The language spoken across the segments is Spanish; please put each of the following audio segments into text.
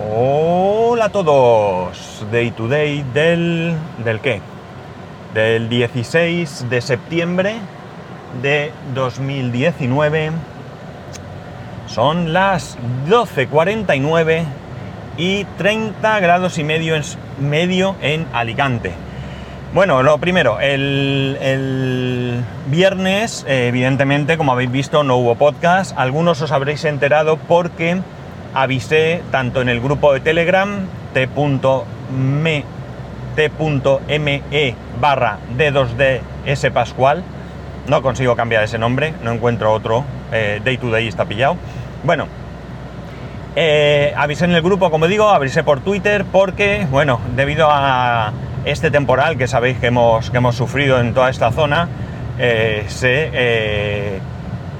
Hola a todos. Day to day del. ¿Del qué? Del 16 de septiembre de 2019. Son las 12.49 y 30 grados y medio en, medio en Alicante. Bueno, lo primero, el, el viernes, evidentemente, como habéis visto, no hubo podcast. Algunos os habréis enterado porque avisé tanto en el grupo de Telegram t.me t.me barra d2d Pascual. No consigo cambiar ese nombre, no encuentro otro. Eh, day to day está pillado. Bueno, eh, avisé en el grupo, como digo, avisé por Twitter porque, bueno, debido a este temporal que sabéis que hemos, que hemos sufrido en toda esta zona, eh, se,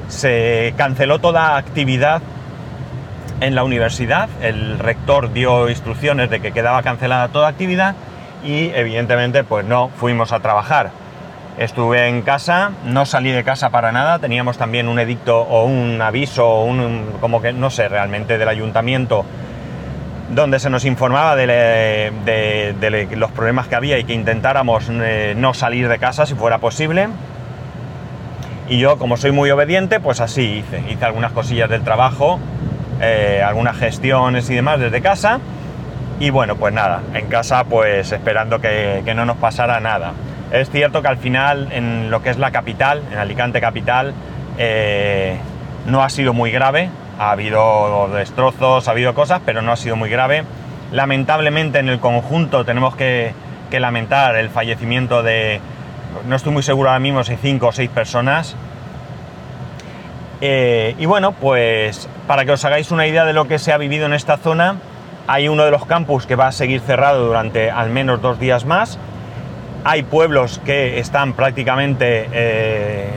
se canceló toda actividad en la universidad. El rector dio instrucciones de que quedaba cancelada toda actividad y evidentemente pues no fuimos a trabajar. Estuve en casa, no salí de casa para nada, teníamos también un edicto o un aviso, un, como que no sé realmente, del ayuntamiento donde se nos informaba de, los problemas que había y que intentáramos eh, no salir de casa si fuera posible. Y yo, como soy muy obediente, pues así hice. Hice algunas cosillas del trabajo eh, algunas gestiones y demás desde casa. Y bueno, pues nada, en casa pues esperando que, no nos pasara nada. Es cierto que al final en lo que es la capital, en Alicante capital, eh, no ha sido muy grave. Ha habido destrozos, ha habido cosas, pero no ha sido muy grave. Lamentablemente en el conjunto tenemos que, lamentar el fallecimiento de, no estoy muy seguro ahora mismo si cinco o seis personas. Eh, y bueno, pues para que os hagáis una idea de lo que se ha vivido en esta zona, hay uno de los campus que va a seguir cerrado durante al menos dos días más. Hay pueblos que están prácticamente eh,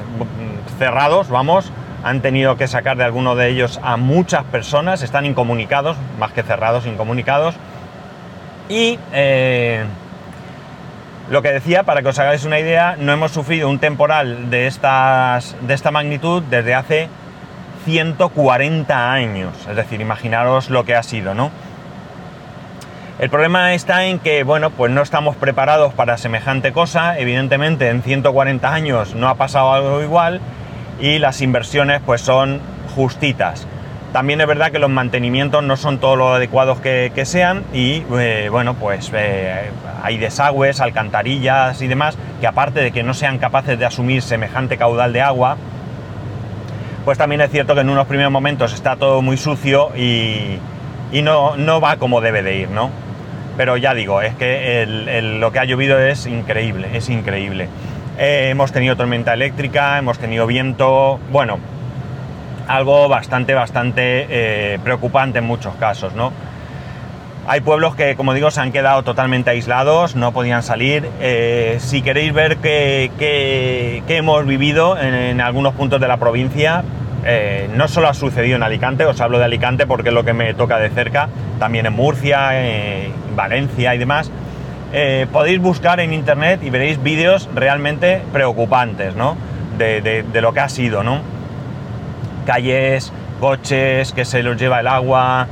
cerrados, vamos, han tenido que sacar de alguno de ellos a muchas personas, están incomunicados, más que cerrados, incomunicados. Y eh, lo que decía, para que os hagáis una idea, no hemos sufrido un temporal de, esta magnitud desde hace 140 años. Es decir, imaginaros lo que ha sido, ¿no? El problema está en que, bueno, pues no estamos preparados para semejante cosa. Evidentemente, en 140 años no ha pasado algo igual y las inversiones, pues son justitas. También es verdad que los mantenimientos no son todo lo adecuados que, sean y, eh, bueno, pues eh, hay desagües, alcantarillas y demás que aparte de que no sean capaces de asumir semejante caudal de agua, pues también es cierto que en unos primeros momentos está todo muy sucio y, no, va como debe de ir, ¿no? Pero ya digo, es que lo que ha llovido es increíble, es increíble. Eh, hemos tenido tormenta eléctrica, hemos tenido viento, bueno, algo bastante, bastante eh, preocupante en muchos casos, ¿no? Hay pueblos que, como digo, se han quedado totalmente aislados, no podían salir. Eh, si queréis ver qué, hemos vivido en, algunos puntos de la provincia, eh, no solo ha sucedido en Alicante, os hablo de Alicante porque es lo que me toca de cerca, también en Murcia, en Valencia y demás. Eh, podéis buscar en internet y veréis vídeos realmente preocupantes, ¿no? De, de, lo que ha sido, ¿no? Calles, coches que se los lleva el agua,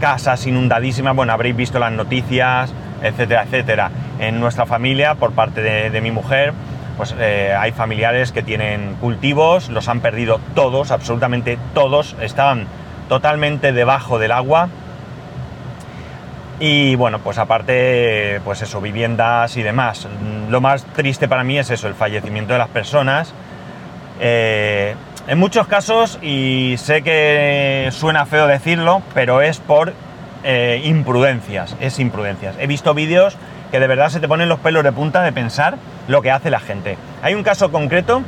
casas inundadísimas, bueno, habréis visto las noticias, etcétera, etcétera. En nuestra familia, por parte de, mi mujer, pues eh, hay familiares que tienen cultivos, los han perdido todos, absolutamente todos, estaban totalmente debajo del agua. Y bueno, pues aparte, pues eso, viviendas y demás. Lo más triste para mí es eso, el fallecimiento de las personas. Eh, en muchos casos, y sé que suena feo decirlo, pero es por eh, imprudencias, es imprudencias. He visto vídeos que de verdad se te ponen los pelos de punta de pensar lo que hace la gente. Hay un caso concreto,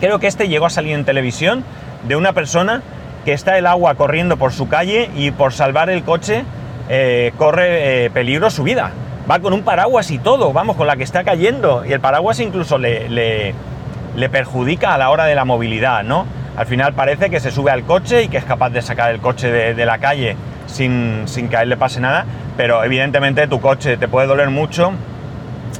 creo que este llegó a salir en televisión, de una persona que está el agua corriendo por su calle y por salvar el coche eh, corre eh, peligro su vida. Va con un paraguas y todo, vamos, con la que está cayendo. Y el paraguas incluso le le perjudica a la hora de la movilidad, ¿no? Al final parece que se sube al coche y que es capaz de sacar el coche de, la calle sin, que a él le pase nada, pero evidentemente tu coche te puede doler mucho,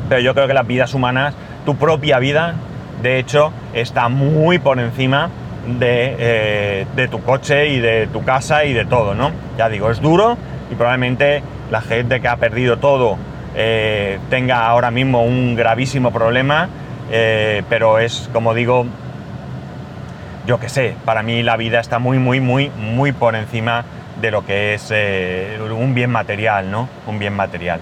pero yo creo que las vidas humanas, tu propia vida, de hecho, está muy por encima de, eh, de, tu coche y de tu casa y de todo, ¿no? Ya digo, es duro, y probablemente la gente que ha perdido todo eh, tenga ahora mismo un gravísimo problema, eh, pero es, como digo, yo que sé, para mí la vida está muy, muy, muy, muy por encima de lo que es eh, un bien material, ¿no? Un bien material.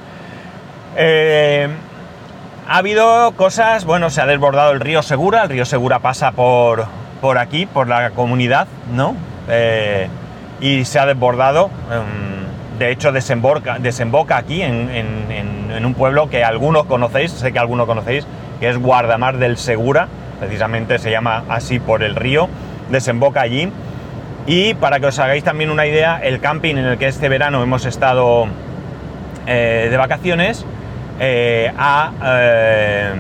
ha habido cosas, bueno, se ha desbordado el río Segura, el río Segura pasa por, por aquí, por la comunidad, ¿no? y se ha desbordado. Em, de hecho, desemboca aquí en, un pueblo que algunos conocéis, sé que algunos conocéis, que es Guardamar del Segura, precisamente se llama así por el río, desemboca allí. Y para que os hagáis también una idea, el camping en el que este verano hemos estado eh, de vacaciones eh, eh,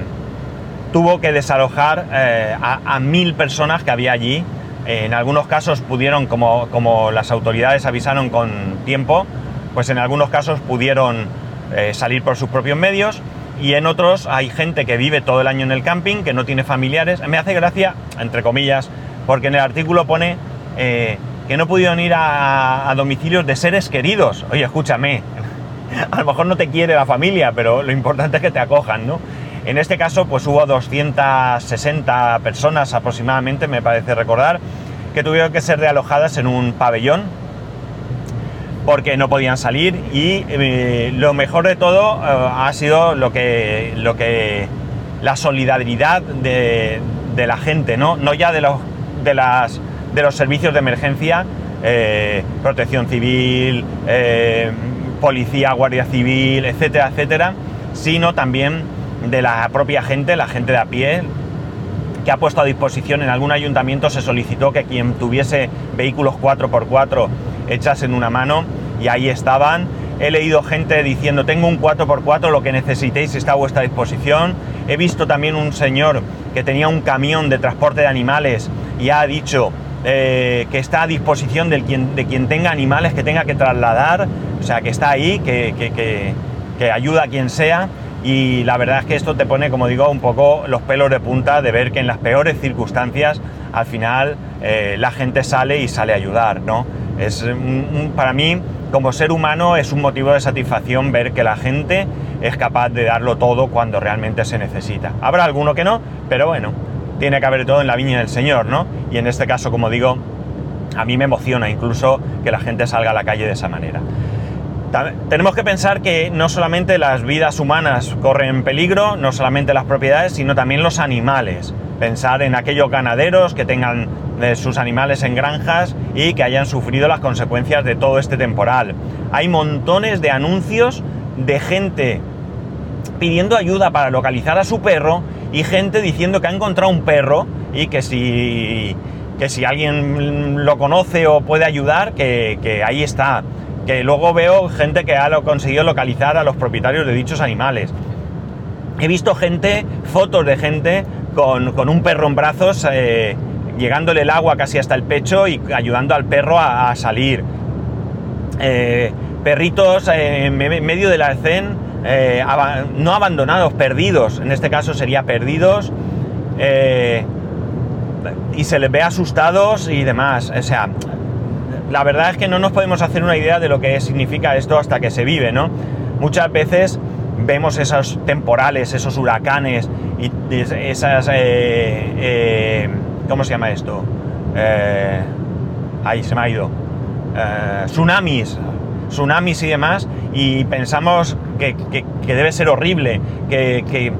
tuvo que desalojar a mil personas que había allí en algunos casos pudieron, como, como las autoridades avisaron con tiempo, pues en algunos casos pudieron salir por sus propios medios y en otros hay gente que vive todo el año en el camping, que no tiene familiares. Me hace gracia, entre comillas, porque en el artículo pone eh, que no pudieron ir a, domicilios de seres queridos. Oye, escúchame, a lo mejor no te quiere la familia, pero lo importante es que te acojan, ¿no? En este caso, pues hubo 260 personas aproximadamente, me parece recordar, que tuvieron que ser realojadas en un pabellón porque no podían salir y eh, lo mejor de todo eh, ha sido lo que, lo que la solidaridad de, la gente, ¿no? no ya de los, de, las, de los servicios de emergencia, eh, protección civil, policía, guardia civil, etcétera, etcétera, sino también de la propia gente, la gente de a pie, que ha puesto a disposición en algún ayuntamiento, se solicitó que quien tuviese vehículos 4x4 echasen una mano y ahí estaban. He leído gente diciendo, tengo un 4x4, lo que necesitéis está a vuestra disposición. He visto también un señor que tenía un camión de transporte de animales y ha dicho eh, que está a disposición de quien, de quien tenga animales que tenga que trasladar, o sea, que está ahí, que, que, ayuda a quien sea y la verdad es que esto te pone, como digo, un poco los pelos de punta de ver que en las peores circunstancias al final eh, la gente sale y sale a ayudar, ¿no? Es para mí, como ser humano, es un motivo de satisfacción ver que la gente es capaz de darlo todo cuando realmente se necesita. Habrá alguno que no, pero bueno, tiene que haber todo en la viña del Señor, ¿no? Y en este caso, como digo, a mí me emociona incluso que la gente salga a la calle de esa manera tenemos que pensar que no solamente las vidas humanas corren peligro, no solamente las propiedades, sino también los animales. Pensar en aquellos ganaderos que tengan eh, sus animales en granjas y que hayan sufrido las consecuencias de todo este temporal. Hay montones de anuncios de gente pidiendo ayuda para localizar a su perro y gente diciendo que ha encontrado un perro y que si, que si alguien lo conoce o puede ayudar, que, que ahí está que luego veo gente que ha conseguido localizar a los propietarios de dichos animales. He visto gente, fotos de gente con, un perro en brazos, eh, llegándole el agua casi hasta el pecho y ayudando al perro a, salir. Eh, perritos en medio del arcén, eh, no abandonados, perdidos, en este caso sería perdidos, y se les ve asustados y demás. O sea, la verdad es que no nos podemos hacer una idea de lo que significa esto hasta que se vive, ¿no? Muchas veces vemos esos temporales, esos huracanes y esas... Eh, eh, ¿Cómo se llama esto? Eh, ahí se me ha ido. tsunamis, tsunamis y demás, y pensamos que, debe ser horrible, que,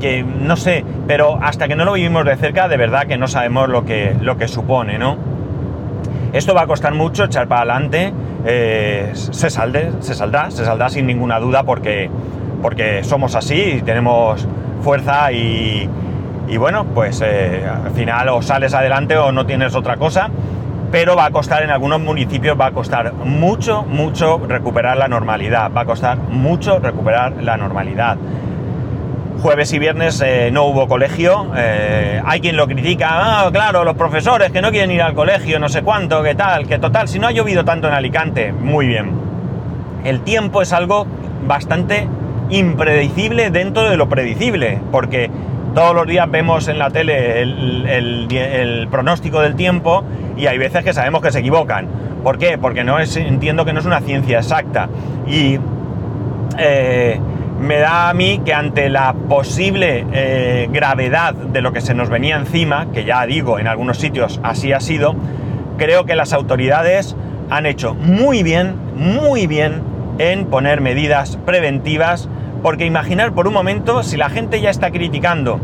que, no sé, pero hasta que no lo vivimos de cerca, de verdad que no sabemos lo que, lo que supone, ¿no? Esto va a costar mucho echar para adelante, eh, se, salde, se saldrá, se saldrá sin ninguna duda porque, porque somos así y tenemos fuerza y, bueno, pues eh, al final o sales adelante o no tienes otra cosa, pero va a costar en algunos municipios, va a costar mucho, mucho recuperar la normalidad, va a costar mucho recuperar la normalidad. Jueves y viernes eh, no hubo colegio. Eh, hay quien lo critica. Ah, claro, los profesores que no quieren ir al colegio, no sé cuánto, qué tal, que total, si no ha llovido tanto en Alicante, muy bien. El tiempo es algo bastante impredecible dentro de lo predecible, porque todos los días vemos en la tele el, pronóstico del tiempo y hay veces que sabemos que se equivocan. ¿Por qué? Porque no es, entiendo que no es una ciencia exacta. Y eh, me da a mí que ante la posible eh, gravedad de lo que se nos venía encima, que ya digo, en algunos sitios así ha sido, creo que las autoridades han hecho muy bien, muy bien en poner medidas preventivas, porque imaginar por un momento si la gente ya está criticando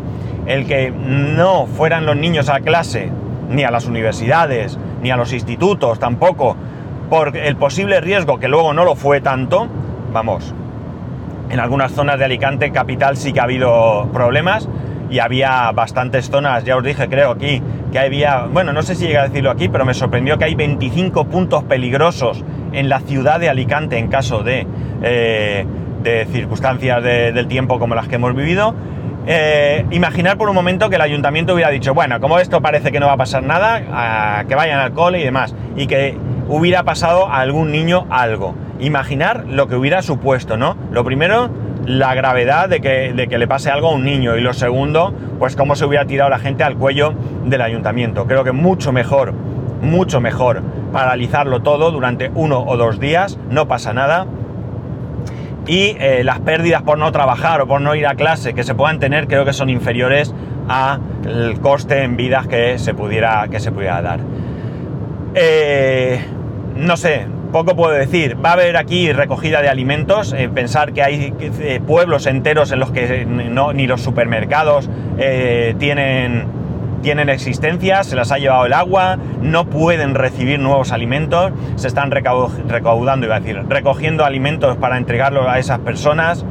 el que no fueran los niños a clase, ni a las universidades, ni a los institutos tampoco, por el posible riesgo que luego no lo fue tanto, vamos, en algunas zonas de Alicante capital sí que ha habido problemas y había bastantes zonas, ya os dije creo aquí, que había, bueno, no sé si llega a decirlo aquí, pero me sorprendió que hay 25 puntos peligrosos en la ciudad de Alicante en caso de, eh, de circunstancias del tiempo como las que hemos vivido. Eh, imaginar por un momento que el ayuntamiento hubiera dicho, bueno, como esto parece que no va a pasar nada, que vayan al cole y demás, y que hubiera pasado a algún niño algo imaginar lo que hubiera supuesto, ¿no? Lo primero, la gravedad de que, de que, le pase algo a un niño y lo segundo, pues cómo se hubiera tirado la gente al cuello del ayuntamiento. Creo que mucho mejor, mucho mejor paralizarlo todo durante uno o dos días, no pasa nada. Y eh, las pérdidas por no trabajar o por no ir a clase que se puedan tener creo que son inferiores al coste en vidas que se pudiera, que se pudiera dar. Eh, no sé, poco puedo decir. Va a haber aquí recogida de alimentos. Eh, pensar que hay pueblos enteros en los que no, ni los supermercados tienen, tienen existencia, se las ha llevado el agua, no pueden recibir nuevos alimentos, se están recaudando, iba a decir, recogiendo alimentos para entregarlos a esas personas.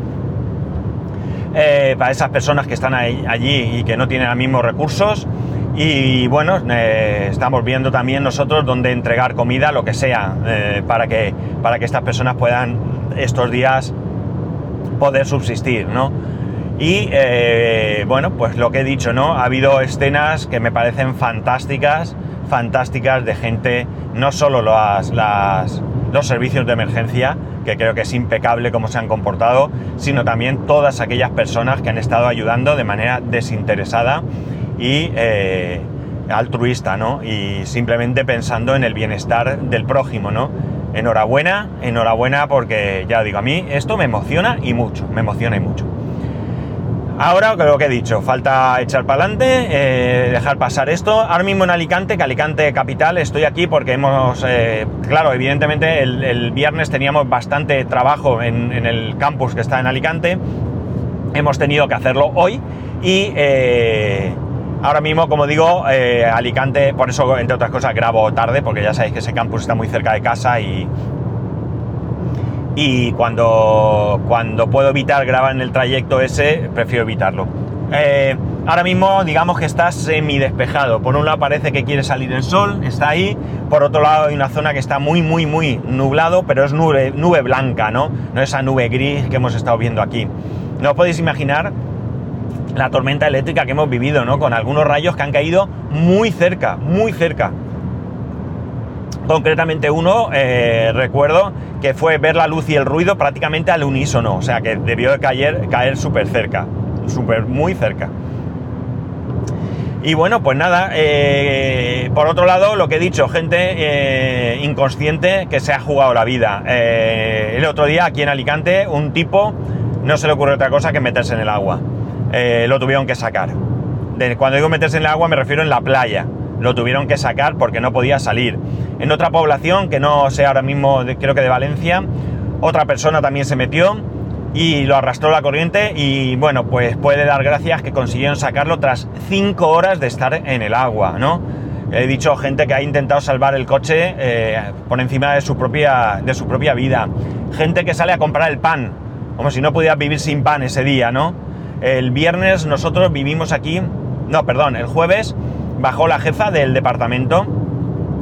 para esas personas que están allí y que no tienen los mismos recursos. Y bueno, eh, estamos viendo también nosotros dónde entregar comida, lo que sea, eh, para, que, para que estas personas puedan estos días poder subsistir, ¿no? Y eh, bueno, pues lo que he dicho, ¿no? Ha habido escenas que me parecen fantásticas, fantásticas de gente, no solo los servicios de emergencia, que creo que es impecable cómo se han comportado, sino también todas aquellas personas que han estado ayudando de manera desinteresada y eh, altruista, ¿no? Y simplemente pensando en el bienestar del prójimo, ¿no? Enhorabuena, enhorabuena porque ya digo, a mí esto me emociona y mucho, me emociona y mucho. Ahora, lo que he dicho, falta echar para adelante, eh, dejar pasar esto. Ahora mismo en Alicante, que Alicante capital, estoy aquí porque hemos, eh, claro, evidentemente el, viernes teníamos bastante trabajo en, el campus que está en Alicante. Hemos tenido que hacerlo hoy y Ahora mismo, como digo, eh, Alicante, por eso, entre otras cosas, grabo tarde, porque ya sabéis que ese campus está muy cerca de casa y, y cuando, cuando puedo evitar grabar en el trayecto ese, prefiero evitarlo. Eh, ahora mismo, digamos que está semi despejado. Por un lado parece que quiere salir el sol, está ahí. Por otro lado hay una zona que está muy, muy, muy nublado, pero es nube, nube blanca, ¿no? No esa nube gris que hemos estado viendo aquí. No os podéis imaginar la tormenta eléctrica que hemos vivido, ¿no? Con algunos rayos que han caído muy cerca, muy cerca. Concretamente uno, eh, recuerdo que fue ver la luz y el ruido prácticamente al unísono, o sea que debió de caer, caer súper cerca, súper muy cerca. Y bueno, pues nada, eh, por otro lado, lo que he dicho, gente eh, inconsciente que se ha jugado la vida. el otro día aquí en Alicante, un tipo no se le ocurre otra cosa que meterse en el agua. Lo tuvieron que sacar. cuando digo meterse en el agua me refiero en la playa. Lo tuvieron que sacar porque no podía salir. En otra población, que no sé ahora mismo, creo que de Valencia, otra persona también se metió y lo arrastró la corriente y bueno, pues puede dar gracias que consiguieron sacarlo tras 5 horas de estar en el agua, ¿no? He dicho gente que ha intentado salvar el coche eh, por encima de su, propia, de su propia vida. Gente que sale a comprar el pan, como si no pudiera vivir sin pan ese día, ¿no? El viernes nosotros vivimos aquí, no, perdón, el jueves bajó la jefa del departamento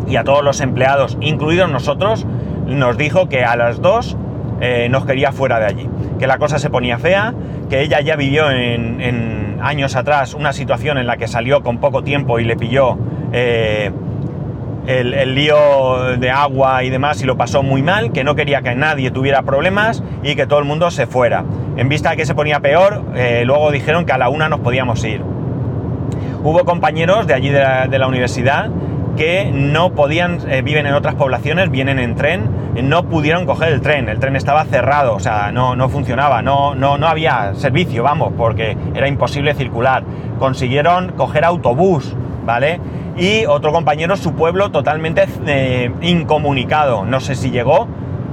y a todos los empleados, incluidos nosotros, nos dijo que a las dos eh, nos quería fuera de allí, que la cosa se ponía fea, que ella ya vivió en, años atrás una situación en la que salió con poco tiempo y le pilló eh, el, lío de agua y demás y lo pasó muy mal, que no quería que nadie tuviera problemas y que todo el mundo se fuera. En vista de que se ponía peor, eh, luego dijeron que a la una nos podíamos ir. Hubo compañeros de allí de la, de la universidad que no podían, eh, viven en otras poblaciones, vienen en tren, no pudieron coger el tren, el tren estaba cerrado, o sea, no, no funcionaba, no, no, no había servicio, vamos, porque era imposible circular. Consiguieron coger autobús, ¿vale? Y otro compañero, su pueblo totalmente eh, incomunicado, no sé si llegó,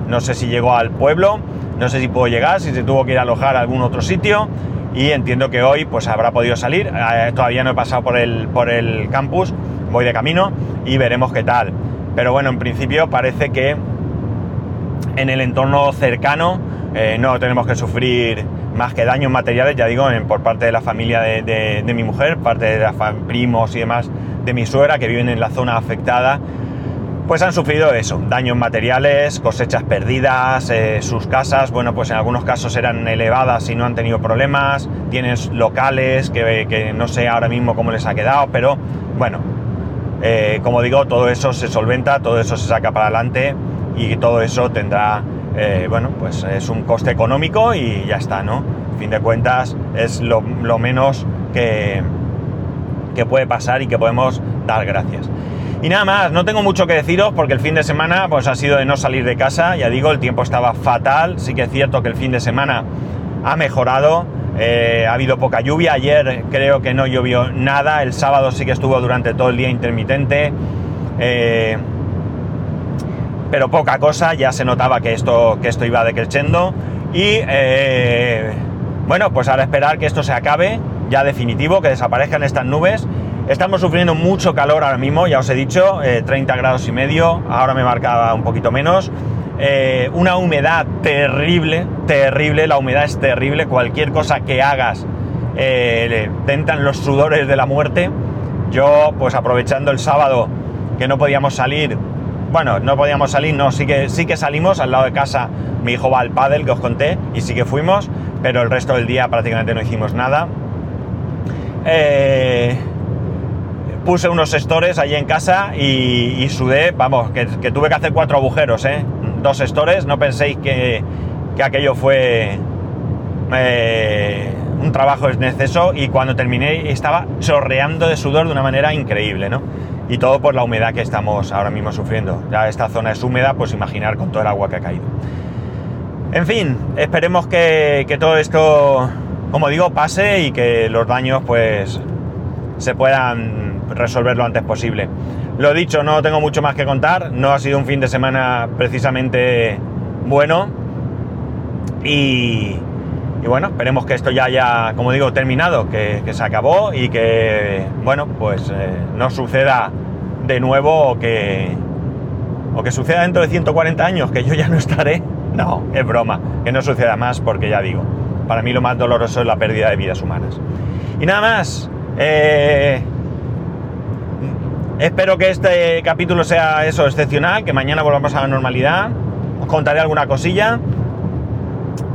no sé si llegó al pueblo, no sé si pudo llegar, si se tuvo que ir a alojar a algún otro sitio, y entiendo que hoy pues habrá podido salir, eh, todavía no he pasado por el, por el campus, voy de camino y veremos qué tal. Pero bueno, en principio parece que en el entorno cercano eh, no tenemos que sufrir más que daños materiales, ya digo, por parte de la familia de, mi mujer, parte de los primos y demás de mi suegra que viven en la zona afectada, pues han sufrido eso, daños materiales, cosechas perdidas, eh, sus casas, bueno, pues en algunos casos eran elevadas y no han tenido problemas, tienen locales que no sé ahora mismo cómo les ha quedado, pero bueno, eh, como digo, todo eso se solventa, todo eso se saca para adelante y todo eso tendrá, eh, bueno, pues es un coste económico y ya está, ¿no? Fin de cuentas es lo, menos que, que puede pasar y que podemos dar gracias. Y nada más, no tengo mucho que deciros porque el fin de semana pues ha sido de no salir de casa, ya digo, el tiempo estaba fatal, sí que es cierto que el fin de semana ha mejorado, eh, ha habido poca lluvia, ayer creo que no llovió nada, el sábado sí que estuvo durante todo el día intermitente, eh, pero poca cosa, ya se notaba que esto, que esto iba decreciendo. Y eh, bueno, pues ahora esperar que esto se acabe, ya definitivo, que desaparezcan estas nubes. Estamos sufriendo mucho calor ahora mismo, ya os he dicho, 30 grados y medio, ahora me marcaba un poquito menos. Eh, una humedad terrible, terrible, la humedad es terrible, cualquier cosa que hagas eh, tentan los sudores de la muerte. Yo, pues aprovechando el sábado que no podíamos salir, bueno, no podíamos salir, no, sí que, sí que salimos al lado de casa, mi hijo va al pádel que os conté y sí que fuimos, pero el resto del día prácticamente no hicimos nada. Eh, puse unos stores allí en casa y, sudé, vamos, que, que, tuve que hacer cuatro agujeros, ¿eh? Dos stores, no penséis que, aquello fue eh, un trabajo exceso y cuando terminé estaba chorreando de sudor de una manera increíble, ¿no? Y todo por la humedad que estamos ahora mismo sufriendo. Ya esta zona es húmeda, pues imaginar con todo el agua que ha caído. En fin, esperemos que, que todo esto, como digo, pase y que los daños pues se puedan resolver lo antes posible. Lo dicho, no tengo mucho más que contar, no ha sido un fin de semana precisamente bueno y, bueno, esperemos que esto ya haya, como digo, terminado, que, se acabó y que, bueno, pues eh, no suceda de nuevo que, o que suceda dentro de 140 años, que yo ya no estaré. No, es broma, que no suceda más porque ya digo, para mí lo más doloroso es la pérdida de vidas humanas. Y nada más, eh, Espero que este capítulo sea eso excepcional, que mañana volvamos a la normalidad. Os contaré alguna cosilla.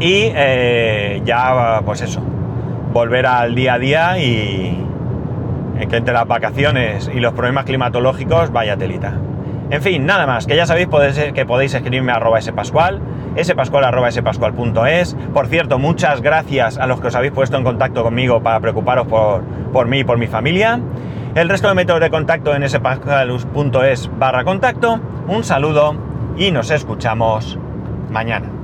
Y eh, ya, pues eso, volver al día a día y que entre las vacaciones y los problemas climatológicos vaya telita. En fin, nada más, que ya sabéis que podéis escribirme a arroba spascual, spascual. Por cierto, muchas gracias a los que os habéis puesto en contacto conmigo para preocuparos por, por mí y por mi familia. El resto de métodos de contacto en spascalus.es barra contacto. Un saludo y nos escuchamos mañana.